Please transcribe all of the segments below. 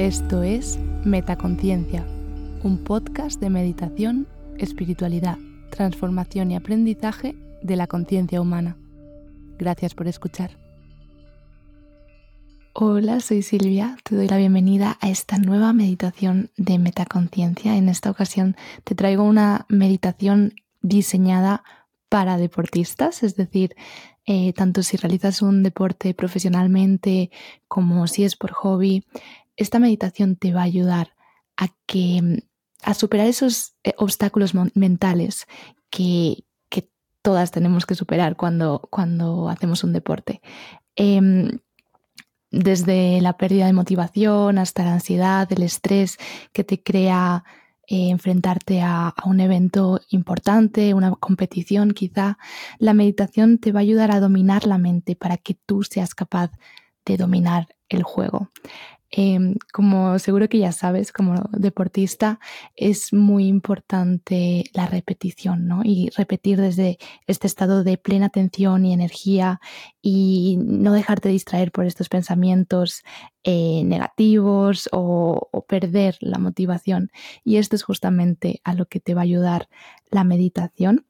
Esto es Metaconciencia, un podcast de meditación, espiritualidad, transformación y aprendizaje de la conciencia humana. Gracias por escuchar. Hola, soy Silvia, te doy la bienvenida a esta nueva meditación de metaconciencia. En esta ocasión te traigo una meditación diseñada para deportistas, es decir, eh, tanto si realizas un deporte profesionalmente como si es por hobby, esta meditación te va a ayudar a que a superar esos eh, obstáculos mentales que, todas tenemos que superar cuando, cuando hacemos un deporte. Em, desde la pérdida de motivación hasta la ansiedad, el estrés que te crea eh, enfrentarte a, un evento importante, una competición quizá, la meditación te va a ayudar a dominar la mente para que tú seas capaz de dominar el juego. Em, como seguro que ya sabes, como deportista, es muy importante la repetición, ¿no? Y repetir desde este estado de plena atención y energía y no dejarte distraer por estos pensamientos eh, negativos o, perder la motivación. Y esto es justamente a lo que te va a ayudar la meditación.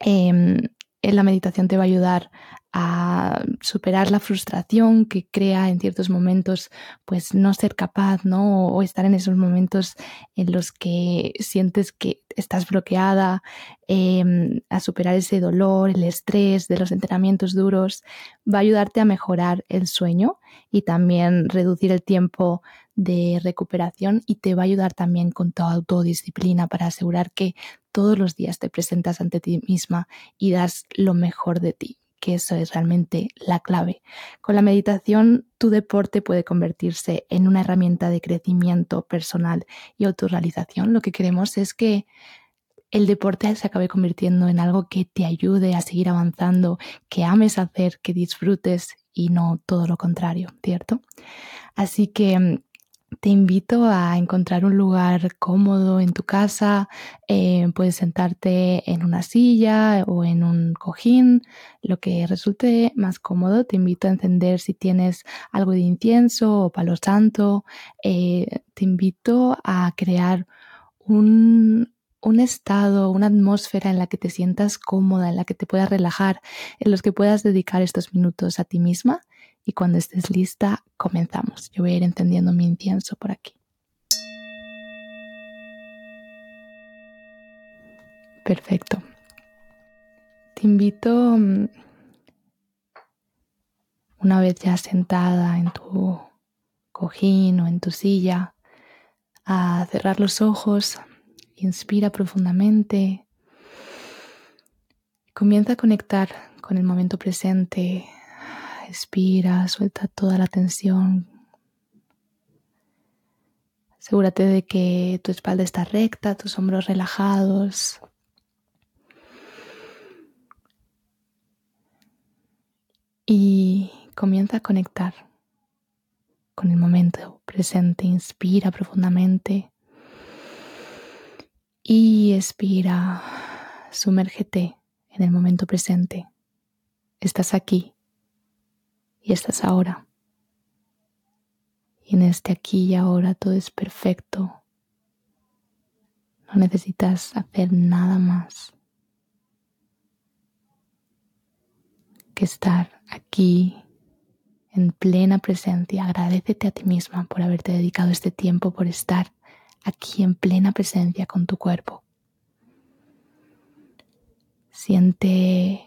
Em, la meditación te va a ayudar a superar la frustración que crea en ciertos momentos, pues no ser capaz, ¿no? O estar en esos momentos en los que sientes que estás bloqueada, em, a superar ese dolor, el estrés de los entrenamientos duros, va a ayudarte a mejorar el sueño y también reducir el tiempo de recuperación y te va a ayudar también con tu autodisciplina para asegurar que todos los días te presentas ante ti misma y das lo mejor de ti que eso es realmente la clave. Con la meditación, tu deporte puede convertirse en una herramienta de crecimiento personal y autorrealización. Lo que queremos es que el deporte se acabe convirtiendo en algo que te ayude a seguir avanzando, que ames hacer, que disfrutes y no todo lo contrario, ¿cierto? Así que te invito a encontrar un lugar cómodo en tu casa. Eh, puedes sentarte en una silla o en un cojín, lo que resulte más cómodo. Te invito a encender si tienes algo de incienso o palo santo. Eh, te invito a crear un, un estado, una atmósfera en la que te sientas cómoda, en la que te puedas relajar, en los que puedas dedicar estos minutos a ti misma y cuando estés lista comenzamos. Yo voy a ir encendiendo mi incienso por aquí. Perfecto. Te invito, mm, una vez ya sentada en tu cojín o en tu silla, a cerrar los ojos. Inspira profundamente. Comienza a conectar con el momento presente, Respira, suelta toda la tensión. Asegúrate de que tu espalda está recta, tus hombros relajados. Y comienza a conectar con el momento presente. Inspira profundamente y expira. Sumérgete en el momento presente. Estás aquí y estás ahora. Y en este aquí y ahora todo es perfecto. No necesitas hacer nada más que estar aquí en plena presencia. Agradecete a ti misma por haberte dedicado este tiempo, por estar aquí en plena presencia con tu cuerpo. Siente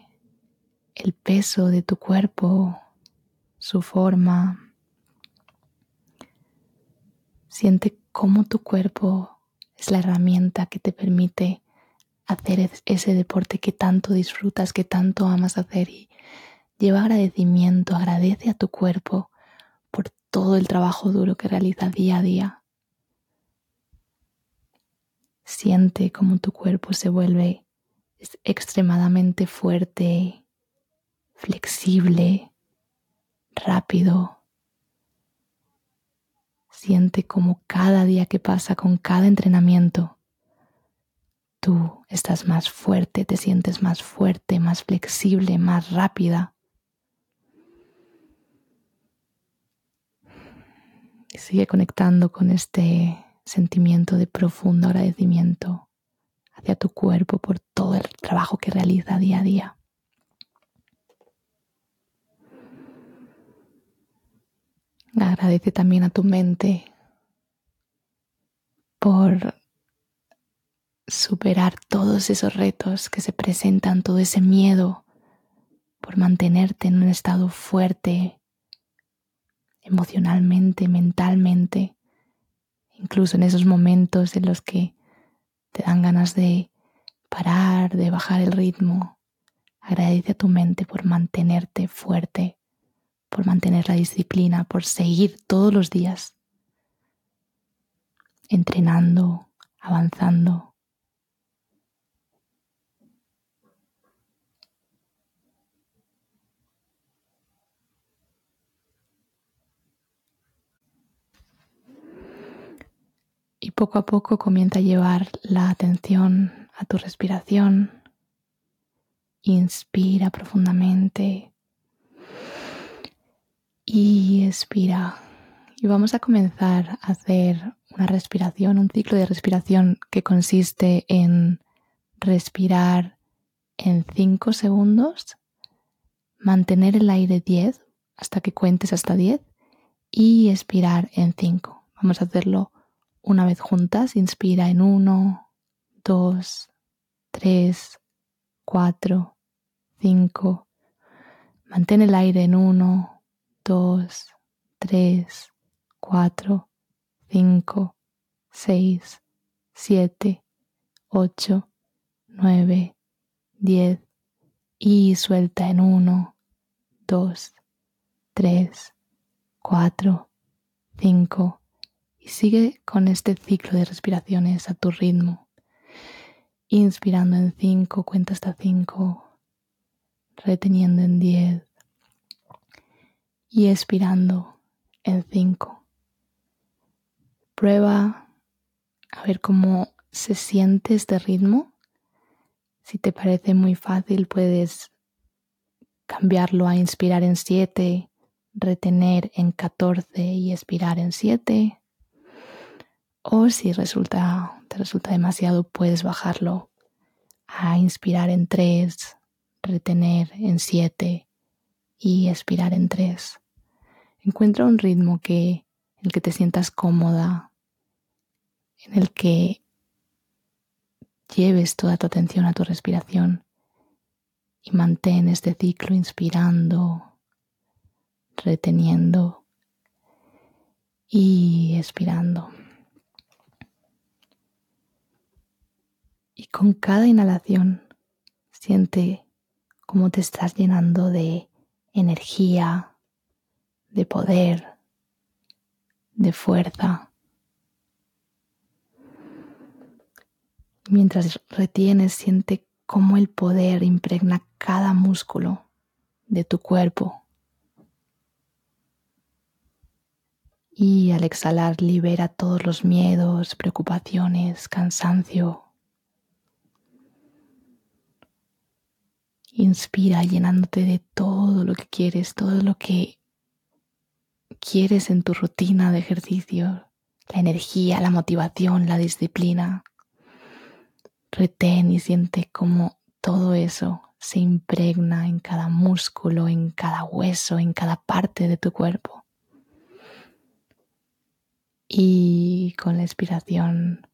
el peso de tu cuerpo su forma. Siente cómo tu cuerpo es la herramienta que te permite hacer ese deporte que tanto disfrutas, que tanto amas hacer y lleva agradecimiento, agradece a tu cuerpo por todo el trabajo duro que realiza día a día. Siente cómo tu cuerpo se vuelve extremadamente fuerte, flexible, rápido. Siente como cada día que pasa con cada entrenamiento, tú estás más fuerte, te sientes más fuerte, más flexible, más rápida. Y sigue conectando con este sentimiento de profundo agradecimiento hacia tu cuerpo por todo el trabajo que realiza día a día. Agradece también a tu mente por superar todos esos retos que se presentan, todo ese miedo, por mantenerte en un estado fuerte emocionalmente, mentalmente, incluso en esos momentos en los que te dan ganas de parar, de bajar el ritmo. Agradece a tu mente por mantenerte fuerte, por mantener la disciplina, por seguir todos los días entrenando, avanzando. Y poco a poco comienza a llevar la atención a tu respiración. Inspira profundamente y expira. Y vamos a comenzar a hacer una respiración, un ciclo de respiración que consiste en respirar en 5 segundos, mantener el aire 10 hasta que cuentes hasta 10 y expirar en 5. Vamos a hacerlo una vez juntas, inspira en 1, 2, 3, 4, 5. Mantén el aire en 1, 2, 3, 4, 5, 6, 7, 8, 9, 10 y suelta en 1, 2, 3, 4, 5, y sigue con este ciclo de respiraciones a tu ritmo. Inspirando en 5, cuenta hasta 5, reteniendo en 10 y expirando en 5. Prueba a ver cómo se siente este ritmo. Si te parece muy fácil, puedes cambiarlo a inspirar en 7, retener en 14 y expirar en 7 o si resulta, te resulta demasiado, puedes bajarlo a inspirar en 3, retener en 7 y expirar en 3. Encuentra un ritmo que, en el que te sientas cómoda, en el que lleves toda tu atención a tu respiración y mantén este ciclo inspirando, reteniendo y expirando. Y con cada inhalación siente cómo te estás llenando de energía, de poder, de fuerza. Mientras retienes, siente cómo el poder impregna cada músculo de tu cuerpo. Y al exhalar libera todos los miedos, preocupaciones, cansancio, Inspira llenándote de todo lo que quieres, todo lo que quieres en tu rutina de ejercicio, la energía, la motivación, la disciplina. Retén y siente cómo todo eso se impregna en cada músculo, en cada hueso, en cada parte de tu cuerpo. Y con la expiración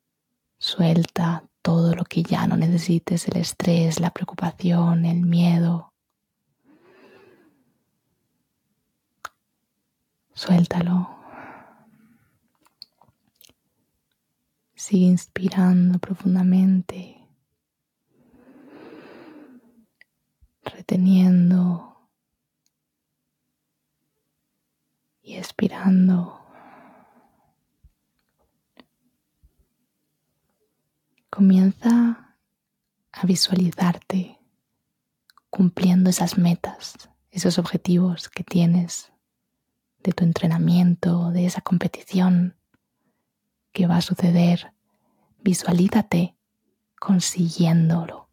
suelta todo lo que ya no necesites, el estrés, la preocupación, el miedo. Suéltalo. Sigue inspirando profundamente, reteniendo y expirando. Comienza a visualizarte cumpliendo esas metas, esos objetivos que tienes de tu entrenamiento, de esa competición que va a suceder. Visualízate consiguiéndolo,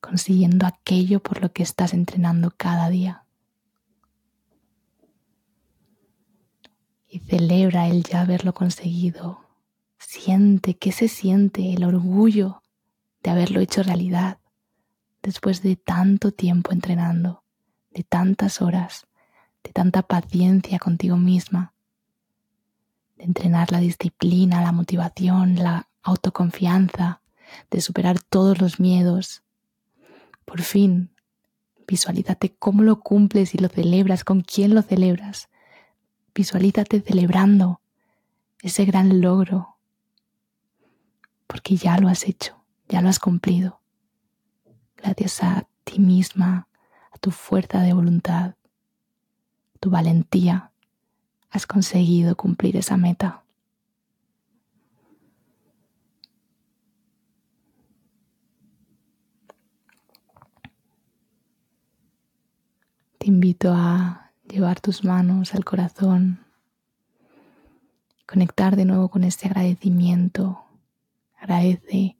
consiguiendo aquello por lo que estás entrenando cada día. y celebra el ya haberlo conseguido. Siente que se siente el orgullo de haberlo hecho realidad después de tanto tiempo entrenando, de tantas horas, de tanta paciencia contigo misma, de entrenar la disciplina, la motivación, la autoconfianza, de superar todos los miedos. Por fin, visualízate cómo lo cumples y lo celebras, con quién lo celebras. Visualízate celebrando ese gran logro, porque ya lo has hecho, ya lo has cumplido. Gracias a ti misma, a tu fuerza de voluntad, tu valentía, has conseguido cumplir esa meta. Te invito a llevar tus manos al corazón, conectar de nuevo con este agradecimiento. Agradece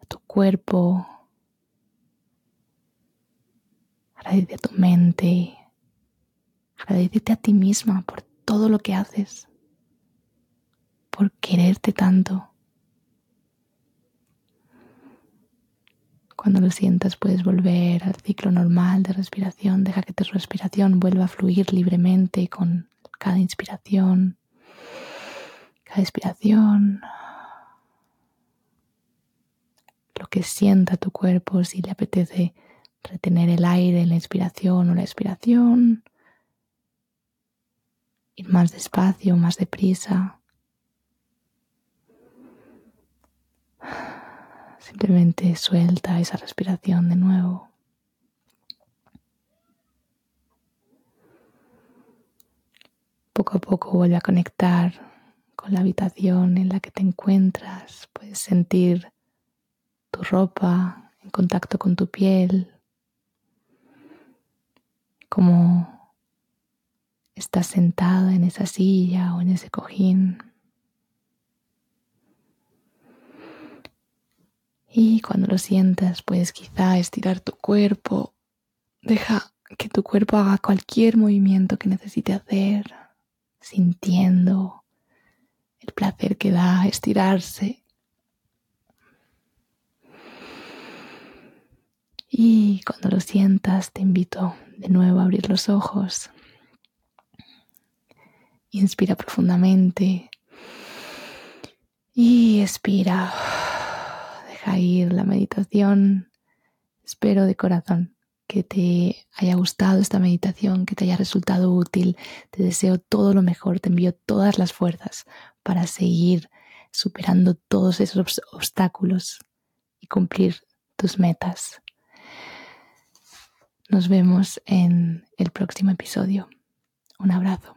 a tu cuerpo, agradece a tu mente, agradecete a ti misma por todo lo que haces, por quererte tanto. Cuando lo sientas puedes volver al ciclo normal de respiración. Deja que tu respiración vuelva a fluir libremente con cada inspiración, cada expiración. Lo que sienta tu cuerpo, si le apetece retener el aire en la inspiración o la expiración. Ir más despacio, más deprisa. Simplemente suelta esa respiración de nuevo. Poco a poco vuelve a conectar con la habitación en la que te encuentras. Puedes sentir tu ropa en contacto con tu piel, como estás sentada en esa silla o en ese cojín. Y cuando lo sientas, puedes quizá estirar tu cuerpo. Deja que tu cuerpo haga cualquier movimiento que necesite hacer, sintiendo el placer que da estirarse. Y cuando lo sientas, te invito de nuevo a abrir los ojos. Inspira profundamente y expira ir la meditación. Espero de corazón que te haya gustado esta meditación, que te haya resultado útil. Te deseo todo lo mejor, te envío todas las fuerzas para seguir superando todos esos obstáculos y cumplir tus metas. Nos vemos en el próximo episodio. Un abrazo.